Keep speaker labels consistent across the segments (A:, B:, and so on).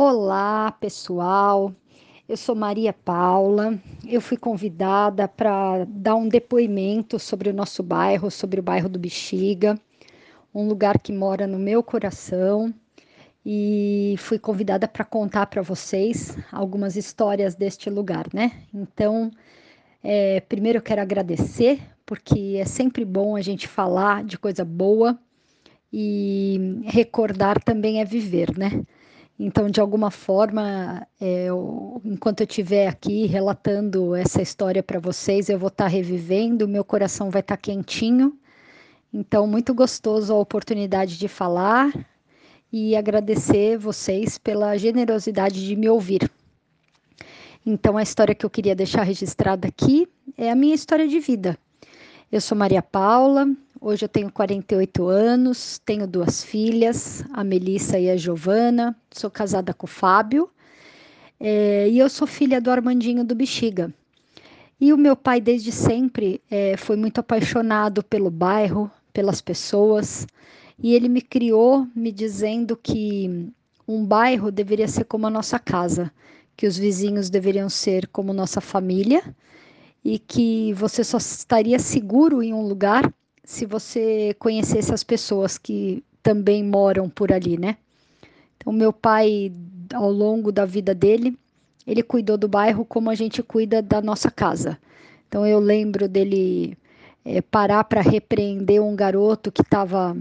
A: Olá, pessoal. Eu sou Maria Paula. Eu fui convidada para dar um depoimento sobre o nosso bairro, sobre o bairro do Bexiga, um lugar que mora no meu coração. E fui convidada para contar para vocês algumas histórias deste lugar, né? Então, é, primeiro eu quero agradecer, porque é sempre bom a gente falar de coisa boa e recordar também é viver, né? Então, de alguma forma, é, eu, enquanto eu estiver aqui relatando essa história para vocês, eu vou estar tá revivendo, meu coração vai estar tá quentinho. Então, muito gostoso a oportunidade de falar e agradecer vocês pela generosidade de me ouvir. Então, a história que eu queria deixar registrada aqui é a minha história de vida. Eu sou Maria Paula, Hoje eu tenho 48 anos, tenho duas filhas, a Melissa e a Giovana, sou casada com o Fábio, é, e eu sou filha do Armandinho do Bexiga. E o meu pai, desde sempre, é, foi muito apaixonado pelo bairro, pelas pessoas, e ele me criou me dizendo que um bairro deveria ser como a nossa casa, que os vizinhos deveriam ser como nossa família e que você só estaria seguro em um lugar se você conhecesse as pessoas que também moram por ali, né? Então, meu pai, ao longo da vida dele, ele cuidou do bairro como a gente cuida da nossa casa. Então, eu lembro dele é, parar para repreender um garoto que estava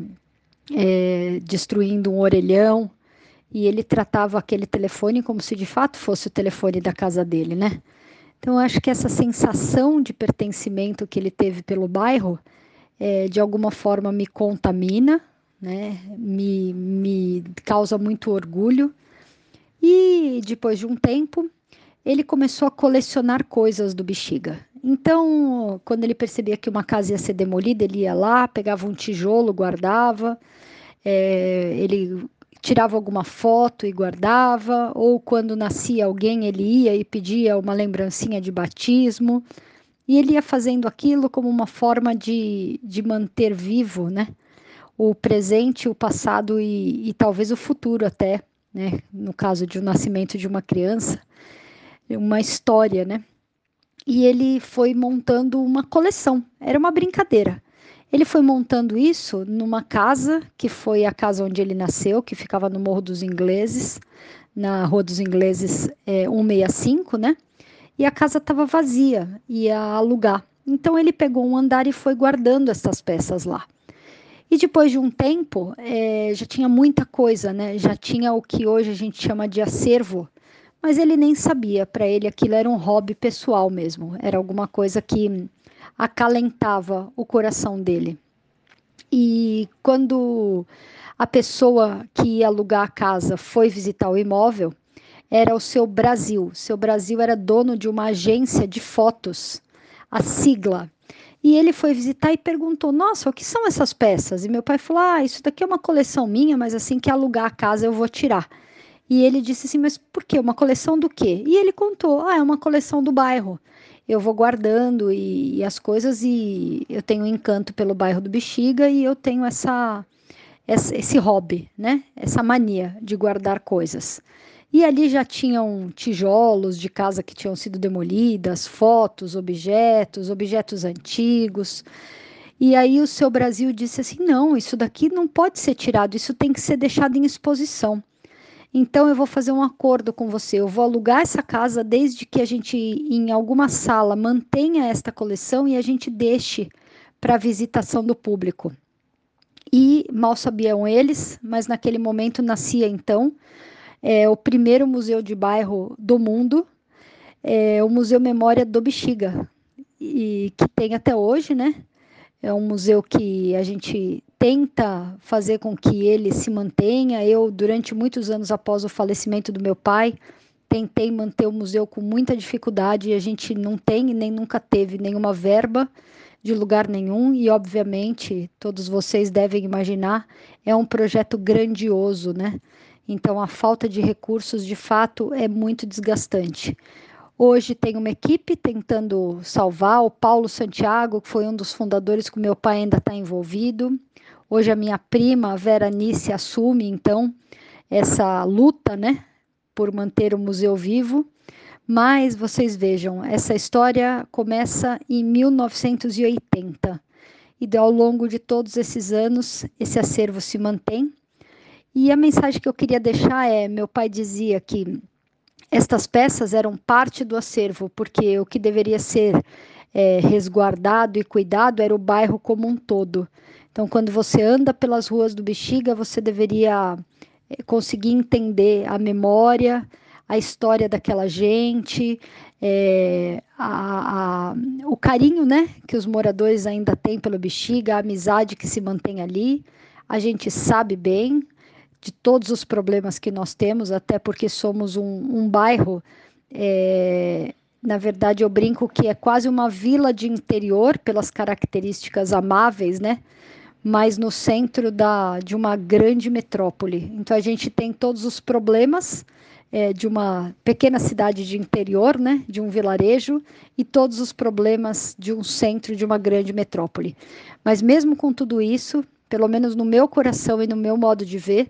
A: é, destruindo um orelhão e ele tratava aquele telefone como se de fato fosse o telefone da casa dele, né? Então, acho que essa sensação de pertencimento que ele teve pelo bairro é, de alguma forma me contamina, né? me, me causa muito orgulho. E depois de um tempo, ele começou a colecionar coisas do bexiga. Então, quando ele percebia que uma casa ia ser demolida, ele ia lá, pegava um tijolo, guardava, é, ele tirava alguma foto e guardava, ou quando nascia alguém, ele ia e pedia uma lembrancinha de batismo. E ele ia fazendo aquilo como uma forma de, de manter vivo, né? O presente, o passado e, e talvez o futuro até, né? No caso de um nascimento de uma criança, uma história, né? E ele foi montando uma coleção. Era uma brincadeira. Ele foi montando isso numa casa que foi a casa onde ele nasceu, que ficava no Morro dos Ingleses, na Rua dos Ingleses é, 165, né? E a casa estava vazia, ia alugar. Então ele pegou um andar e foi guardando essas peças lá. E depois de um tempo, é, já tinha muita coisa, né? Já tinha o que hoje a gente chama de acervo, mas ele nem sabia. Para ele, aquilo era um hobby pessoal mesmo. Era alguma coisa que acalentava o coração dele. E quando a pessoa que ia alugar a casa foi visitar o imóvel, era o seu Brasil. Seu Brasil era dono de uma agência de fotos, a sigla. E ele foi visitar e perguntou: Nossa, o que são essas peças? E meu pai falou: Ah, isso daqui é uma coleção minha, mas assim que alugar a casa eu vou tirar. E ele disse assim: Mas por quê? Uma coleção do quê? E ele contou: Ah, é uma coleção do bairro. Eu vou guardando e, e as coisas, e eu tenho um encanto pelo bairro do Bexiga e eu tenho essa, essa esse hobby, né? Essa mania de guardar coisas. E ali já tinham tijolos de casa que tinham sido demolidas, fotos, objetos, objetos antigos. E aí o seu Brasil disse assim: não, isso daqui não pode ser tirado, isso tem que ser deixado em exposição. Então eu vou fazer um acordo com você. Eu vou alugar essa casa desde que a gente, em alguma sala, mantenha esta coleção e a gente deixe para visitação do público. E mal sabiam eles, mas naquele momento nascia então é o primeiro museu de bairro do mundo, é o Museu Memória do Bexiga, e que tem até hoje, né? É um museu que a gente tenta fazer com que ele se mantenha. Eu, durante muitos anos após o falecimento do meu pai, tentei manter o museu com muita dificuldade e a gente não tem nem nunca teve nenhuma verba de lugar nenhum e obviamente todos vocês devem imaginar é um projeto grandioso, né? Então, a falta de recursos, de fato, é muito desgastante. Hoje tem uma equipe tentando salvar, o Paulo Santiago, que foi um dos fundadores que meu pai ainda está envolvido. Hoje a minha prima, a Vera Nice, assume, então, essa luta, né, por manter o museu vivo, mas vocês vejam, essa história começa em 1980 e ao longo de todos esses anos esse acervo se mantém. E a mensagem que eu queria deixar é: meu pai dizia que estas peças eram parte do acervo, porque o que deveria ser é, resguardado e cuidado era o bairro como um todo. Então, quando você anda pelas ruas do Bexiga, você deveria é, conseguir entender a memória, a história daquela gente, é, a, a, o carinho né, que os moradores ainda têm pelo Bexiga, a amizade que se mantém ali. A gente sabe bem de todos os problemas que nós temos, até porque somos um, um bairro. É, na verdade, eu brinco que é quase uma vila de interior, pelas características amáveis, né? Mas no centro da, de uma grande metrópole. Então, a gente tem todos os problemas é, de uma pequena cidade de interior, né, de um vilarejo, e todos os problemas de um centro de uma grande metrópole. Mas mesmo com tudo isso, pelo menos no meu coração e no meu modo de ver,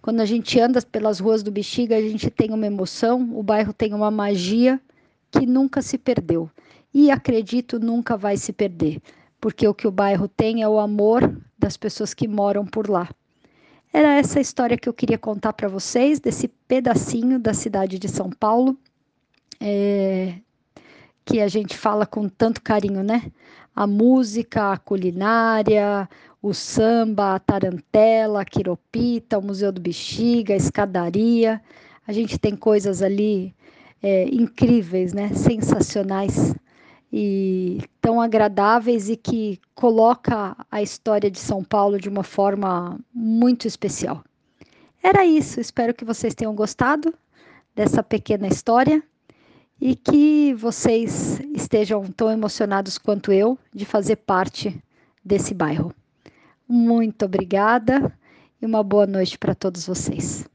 A: quando a gente anda pelas ruas do Bexiga, a gente tem uma emoção, o bairro tem uma magia que nunca se perdeu. E acredito nunca vai se perder, porque o que o bairro tem é o amor das pessoas que moram por lá. Era essa história que eu queria contar para vocês, desse pedacinho da cidade de São Paulo, é, que a gente fala com tanto carinho, né? A música, a culinária, o samba, a tarantela, a quiropita, o Museu do Bexiga, a escadaria. A gente tem coisas ali é, incríveis, né? Sensacionais e tão agradáveis e que coloca a história de São Paulo de uma forma muito especial. Era isso, espero que vocês tenham gostado dessa pequena história e que vocês estejam tão emocionados quanto eu de fazer parte desse bairro. Muito obrigada e uma boa noite para todos vocês.